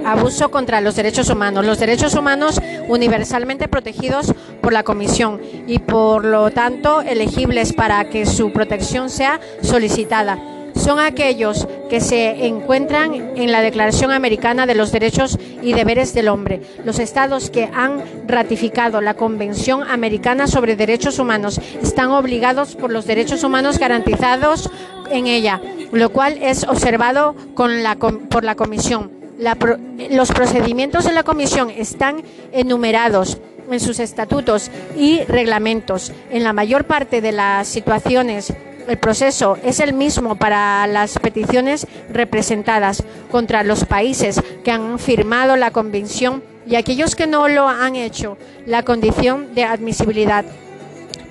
abuso contra los derechos humanos. Los derechos humanos universalmente protegidos por la Comisión y por lo tanto elegibles para que su protección sea solicitada. Son aquellos que se encuentran en la Declaración Americana de los Derechos y Deberes del Hombre. Los estados que han ratificado la Convención Americana sobre Derechos Humanos están obligados por los derechos humanos garantizados en ella, lo cual es observado por la Comisión los procedimientos de la Comisión están enumerados en sus estatutos y reglamentos. En la mayor parte de las situaciones, el proceso es el mismo para las peticiones representadas contra los países que han firmado la Convención y aquellos que no lo han hecho, la condición de admisibilidad.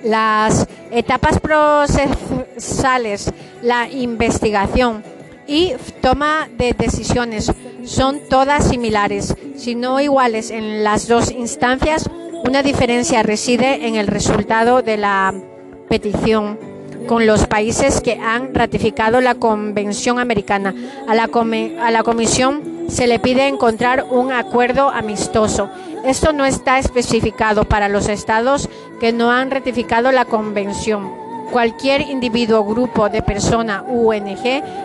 Las etapas procesales, la investigación, y toma de decisiones son todas similares, si no iguales en las dos instancias. Una diferencia reside en el resultado de la petición. con los países que han ratificado la Convención Americana. A la, a la Comisión se le pide encontrar un acuerdo amistoso. Esto no está especificado para los estados que no han ratificado la Convención cualquier individuo, grupo de persona u ONG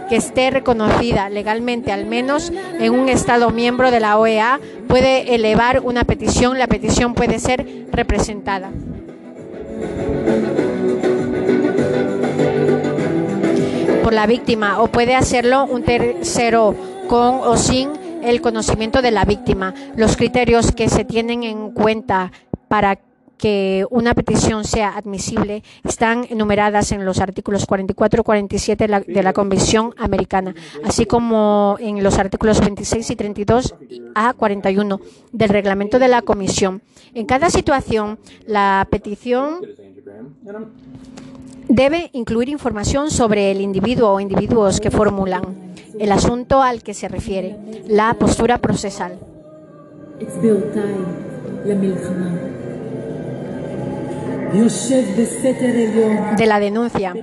que esté reconocida legalmente al menos en un Estado miembro de la OEA puede elevar una petición. La petición puede ser representada por la víctima o puede hacerlo un tercero con o sin el conocimiento de la víctima. Los criterios que se tienen en cuenta para que una petición sea admisible están enumeradas en los artículos 44 y 47 de la, Convención Americana, así como en los artículos 26 y 32 a 41 del reglamento de la Comisión. En cada situación, la petición debe incluir información sobre el individuo o individuos que formulan el asunto al que se refiere, la postura procesal de la denuncia.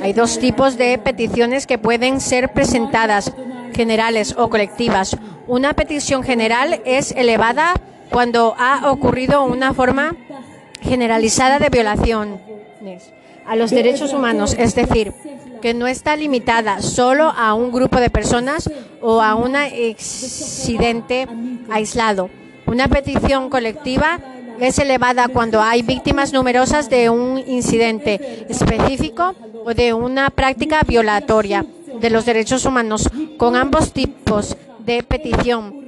Hay dos tipos de peticiones que pueden ser presentadas, generales o colectivas. Una petición general es elevada cuando ha ocurrido una forma generalizada de violación a los derechos humanos, es decir, que no está limitada solo a un grupo de personas o a un accidente aislado. Una petición colectiva es elevada cuando hay víctimas numerosas de un incidente específico o de una práctica violatoria de los derechos humanos. Con ambos tipos de petición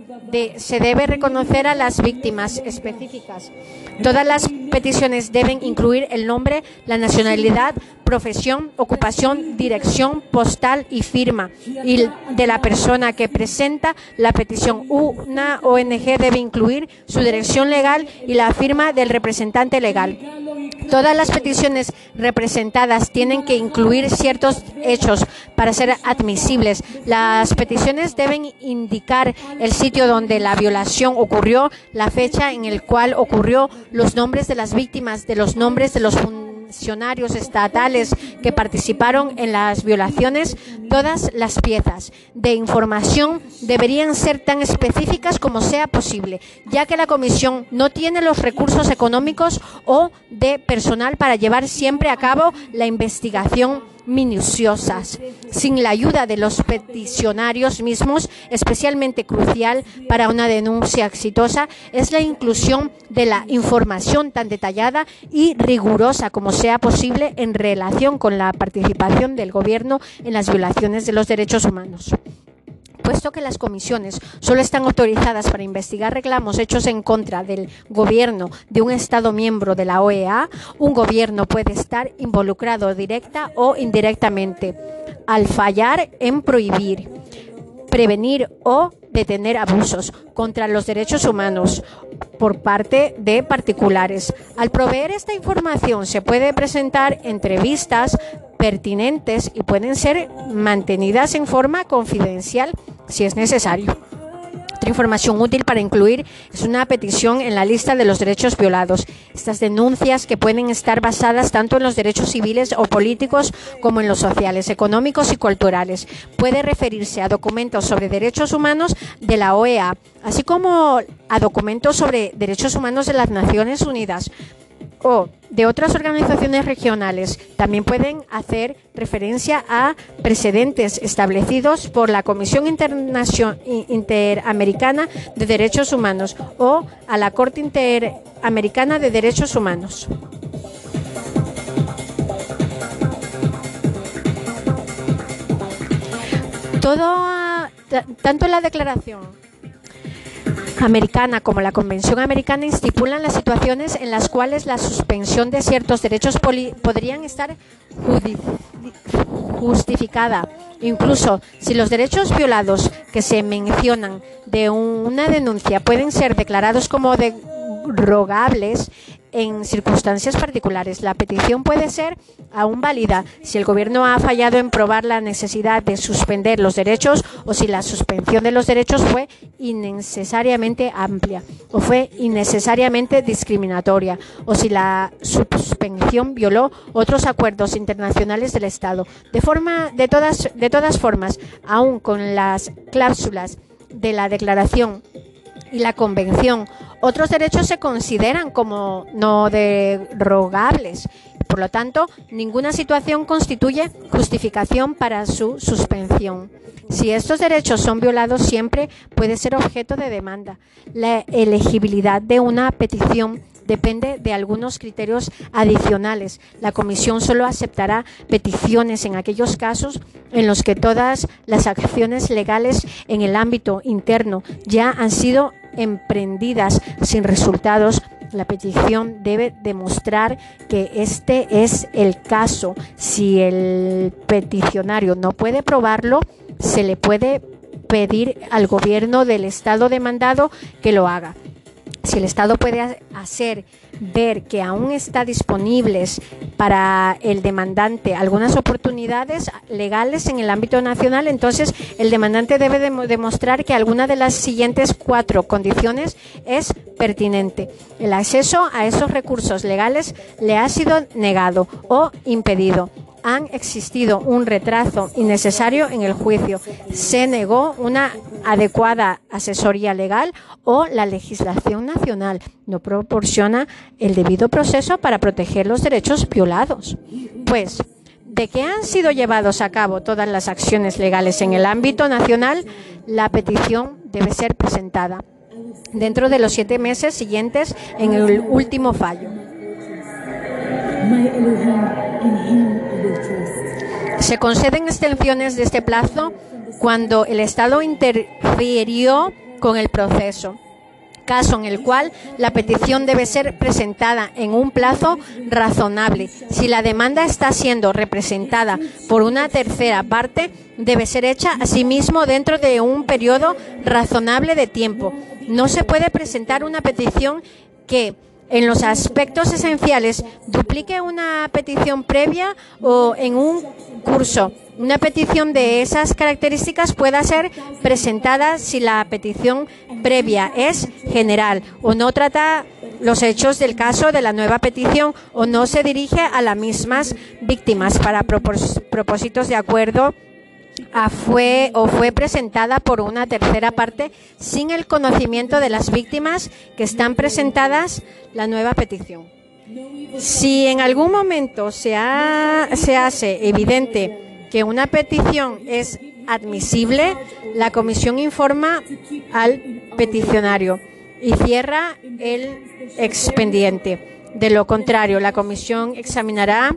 se debe reconocer a las víctimas específicas. Todas las peticiones deben incluir el nombre, la nacionalidad, profesión, ocupación, dirección postal y firma y de la persona que presenta la petición. Una ONG debe incluir su dirección legal y la firma del representante legal. Todas las peticiones representadas tienen que incluir ciertos hechos para ser admisibles. Las peticiones deben indicar el sitio donde la violación ocurrió, la fecha en el cual ocurrió, los nombres de las víctimas, de los nombres de los funcionarios estatales que participaron en las violaciones, todas las piezas de información deberían ser tan específicas como sea posible, ya que la Comisión no tiene los recursos económicos o de personal para llevar siempre a cabo la investigación minuciosas. Sin la ayuda de los peticionarios mismos, especialmente crucial para una denuncia exitosa es la inclusión de la información tan detallada y rigurosa como sea posible en relación con la participación del Gobierno en las violaciones de los derechos humanos. Puesto que las comisiones solo están autorizadas para investigar reclamos hechos en contra del gobierno de un Estado miembro de la OEA, un gobierno puede estar involucrado directa o indirectamente al fallar en prohibir, prevenir o detener abusos contra los derechos humanos por parte de particulares. Al proveer esta información se puede presentar entrevistas pertinentes y pueden ser mantenidas en forma confidencial si es necesario. Información útil para incluir es una petición en la lista de los derechos violados. Estas denuncias que pueden estar basadas tanto en los derechos civiles o políticos como en los sociales, económicos y culturales. Puede referirse a documentos sobre derechos humanos de la OEA, así como a documentos sobre derechos humanos de las Naciones Unidas o de otras organizaciones regionales también pueden hacer referencia a precedentes establecidos por la Comisión Interamericana de Derechos Humanos o a la Corte Interamericana de Derechos Humanos. Todo, tanto la declaración americana como la Convención americana estipulan las situaciones en las cuales la suspensión de ciertos derechos podrían estar justificada. Incluso si los derechos violados que se mencionan de una denuncia pueden ser declarados como derogables, en circunstancias particulares. La petición puede ser aún válida si el gobierno ha fallado en probar la necesidad de suspender los derechos o si la suspensión de los derechos fue innecesariamente amplia o fue innecesariamente discriminatoria o si la suspensión violó otros acuerdos internacionales del Estado. De forma de todas de todas formas, aún con las cláusulas de la declaración y la convención otros derechos se consideran como no derogables. Por lo tanto, ninguna situación constituye justificación para su suspensión. Si estos derechos son violados, siempre puede ser objeto de demanda. La elegibilidad de una petición depende de algunos criterios adicionales. La Comisión solo aceptará peticiones en aquellos casos en los que todas las acciones legales en el ámbito interno ya han sido emprendidas sin resultados, la petición debe demostrar que este es el caso. Si el peticionario no puede probarlo, se le puede pedir al gobierno del Estado demandado que lo haga si el Estado puede hacer ver que aún está disponibles para el demandante algunas oportunidades legales en el ámbito nacional, entonces el demandante debe demostrar que alguna de las siguientes cuatro condiciones es pertinente. El acceso a esos recursos legales le ha sido negado o impedido han existido un retraso innecesario en el juicio, se negó una adecuada asesoría legal o la legislación nacional no proporciona el debido proceso para proteger los derechos violados. Pues, de que han sido llevados a cabo todas las acciones legales en el ámbito nacional, la petición debe ser presentada dentro de los siete meses siguientes en el último fallo. Se conceden extensiones de este plazo cuando el Estado interfirió con el proceso caso en el cual la petición debe ser presentada en un plazo razonable. Si la demanda está siendo representada por una tercera parte, debe ser hecha asimismo dentro de un periodo razonable de tiempo. No se puede presentar una petición que en los aspectos esenciales duplique una petición previa o en un curso. Una petición de esas características pueda ser presentada si la petición previa es general o no trata los hechos del caso de la nueva petición o no se dirige a las mismas víctimas para propósitos de acuerdo fue o fue presentada por una tercera parte sin el conocimiento de las víctimas que están presentadas la nueva petición. Si en algún momento se, se hace evidente que una petición es admisible, la comisión informa al peticionario y cierra el expediente. De lo contrario, la comisión examinará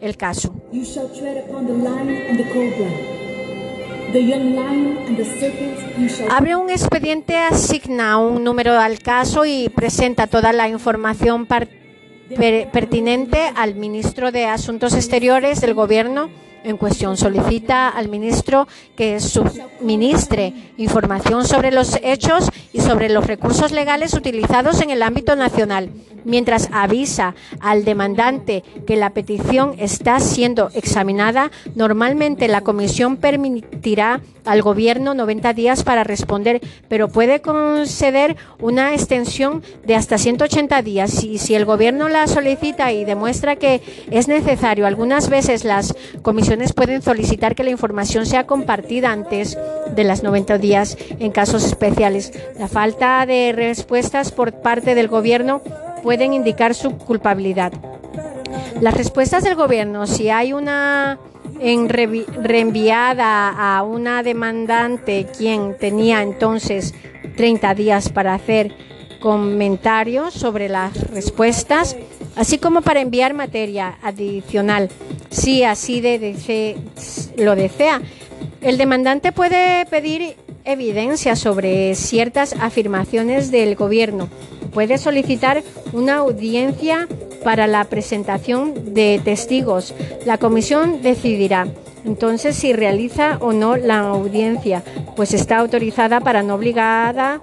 el caso. Abre un expediente, asigna un número al caso y presenta toda la información pertinente al ministro de Asuntos Exteriores del Gobierno en cuestión. Solicita al ministro que suministre información sobre los hechos y sobre los recursos legales utilizados en el ámbito nacional, mientras avisa al demandante que la petición está siendo examinada. Normalmente la comisión permitirá al gobierno 90 días para responder, pero puede conceder una extensión de hasta 180 días. Si el gobierno la solicita y demuestra que es necesario, algunas veces las comisiones pueden solicitar que la información sea compartida antes de las 90 días en casos especiales. La falta de respuestas por parte del gobierno pueden indicar su culpabilidad. Las respuestas del gobierno, si hay una en reenviada a una demandante quien tenía entonces 30 días para hacer comentarios sobre las respuestas, así como para enviar materia adicional, si así de, lo desea. El demandante puede pedir evidencia sobre ciertas afirmaciones del gobierno. Puede solicitar una audiencia para la presentación de testigos. La comisión decidirá entonces si realiza o no la audiencia, pues está autorizada para no obligada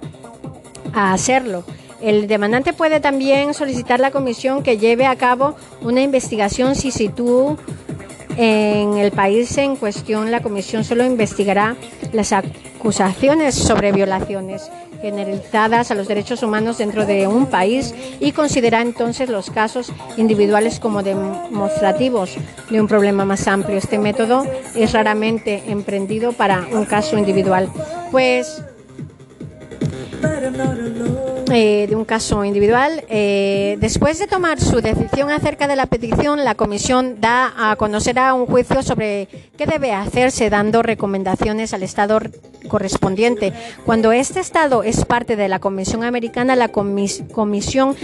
a hacerlo. El demandante puede también solicitar la comisión que lleve a cabo una investigación si situ en el país en cuestión. La comisión solo investigará las acusaciones sobre violaciones generalizadas a los derechos humanos dentro de un país y considera entonces los casos individuales como demostrativos de un problema más amplio. Este método es raramente emprendido para un caso individual, pues eh, de un caso individual. Eh, después de tomar su decisión acerca de la petición, la Comisión da a conocer a un juicio sobre qué debe hacerse, dando recomendaciones al Estado correspondiente. Cuando este Estado es parte de la Comisión Americana, la Comisión